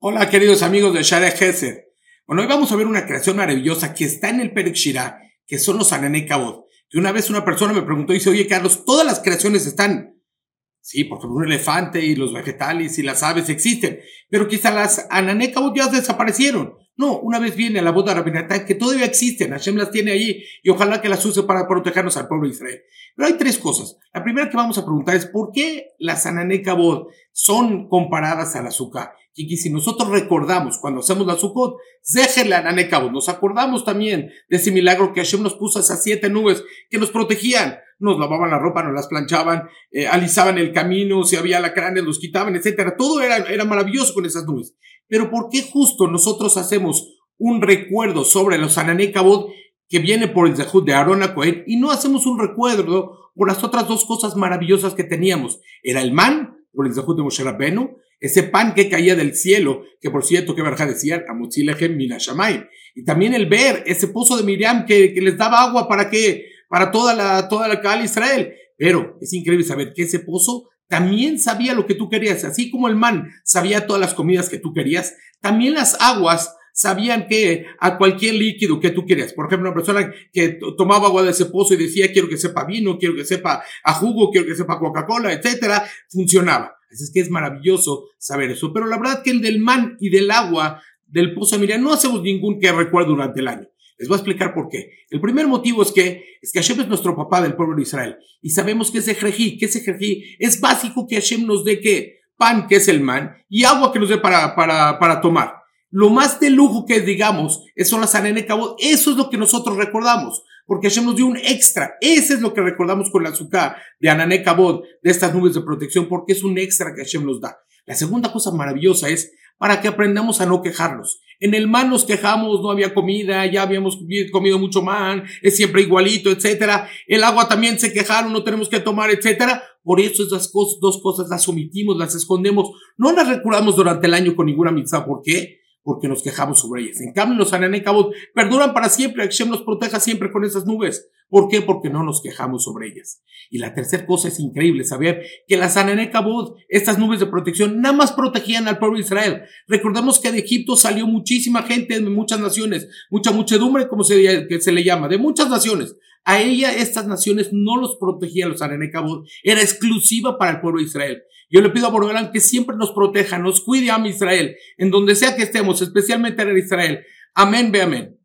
Hola queridos amigos de Share Gesed. Bueno, hoy vamos a ver una creación maravillosa que está en el Perek Shirah, que son los Anané Kabod. Que una vez una persona me preguntó y dice, oye Carlos, todas las creaciones están. Sí, por ejemplo, un elefante y los vegetales y las aves existen, pero quizá las Anané Kabod ya desaparecieron. No, una vez viene a la boda rabinatá que todavía existen, Hashem las tiene allí y ojalá que las use para protegernos al pueblo de Israel. Pero hay tres cosas. La primera que vamos a preguntar es por qué las Anané Kabod son comparadas al azúcar. Y si nosotros recordamos cuando hacemos la Sukkot, nos acordamos también de ese milagro que Hashem nos puso esas siete nubes que nos protegían, nos lavaban la ropa, nos las planchaban, eh, alisaban el camino, si había lacranes, los quitaban, etcétera. Todo era, era maravilloso con esas nubes. Pero ¿por qué justo nosotros hacemos un recuerdo sobre los Ananekabot que viene por el Zehut de Aaron Cohen y no hacemos un recuerdo por las otras dos cosas maravillosas que teníamos? Era el man, por de Moshe Rabbeinu, ese pan que caía del cielo, que por cierto, que Berja decía, Amotzilejem Minashamayim. Y también el ver ese pozo de Miriam que, que, les daba agua para que, para toda la, toda la Cal Israel. Pero es increíble saber que ese pozo también sabía lo que tú querías, así como el man sabía todas las comidas que tú querías, también las aguas sabían que a cualquier líquido que tú querías, por ejemplo, una persona que tomaba agua de ese pozo y decía quiero que sepa vino, quiero que sepa a jugo, quiero que sepa Coca-Cola, etcétera, funcionaba. Así es que es maravilloso saber eso. Pero la verdad que el del man y del agua del pozo de Miriam no hacemos ningún que recuerdo durante el año. Les voy a explicar por qué. El primer motivo es que, es que Hashem es nuestro papá del pueblo de Israel. Y sabemos que ese její, que ese její es básico que Hashem nos dé que pan, que es el man, y agua que nos dé para, para, para tomar. Lo más de lujo que digamos, son las Anene Eso es lo que nosotros recordamos porque Hashem nos dio un extra. Ese es lo que recordamos con la azúcar de Anané Kabod, de estas nubes de protección, porque es un extra que Hashem nos da. La segunda cosa maravillosa es para que aprendamos a no quejarnos. En el man nos quejamos, no había comida, ya habíamos comido mucho man, es siempre igualito, etcétera. El agua también se quejaron, no tenemos que tomar, etcétera. Por eso esas dos cosas las omitimos, las escondemos, no las recordamos durante el año con ninguna mitzvah. ¿Por qué? Porque nos quejamos sobre ellas. En cambio, los Ananekabot perduran para siempre. Hashem nos proteja siempre con esas nubes. ¿Por qué? Porque no nos quejamos sobre ellas. Y la tercera cosa es increíble saber que las Ananekabot, estas nubes de protección, nada más protegían al pueblo de Israel. Recordemos que de Egipto salió muchísima gente de muchas naciones, mucha muchedumbre, como se, que se le llama, de muchas naciones. A ella, estas naciones no los protegían los Ananekabot, era exclusiva para el pueblo de Israel. Yo le pido a Borgelán que siempre nos proteja, nos cuide a Israel, en donde sea que estemos, especialmente en Israel. Amén, ve amén.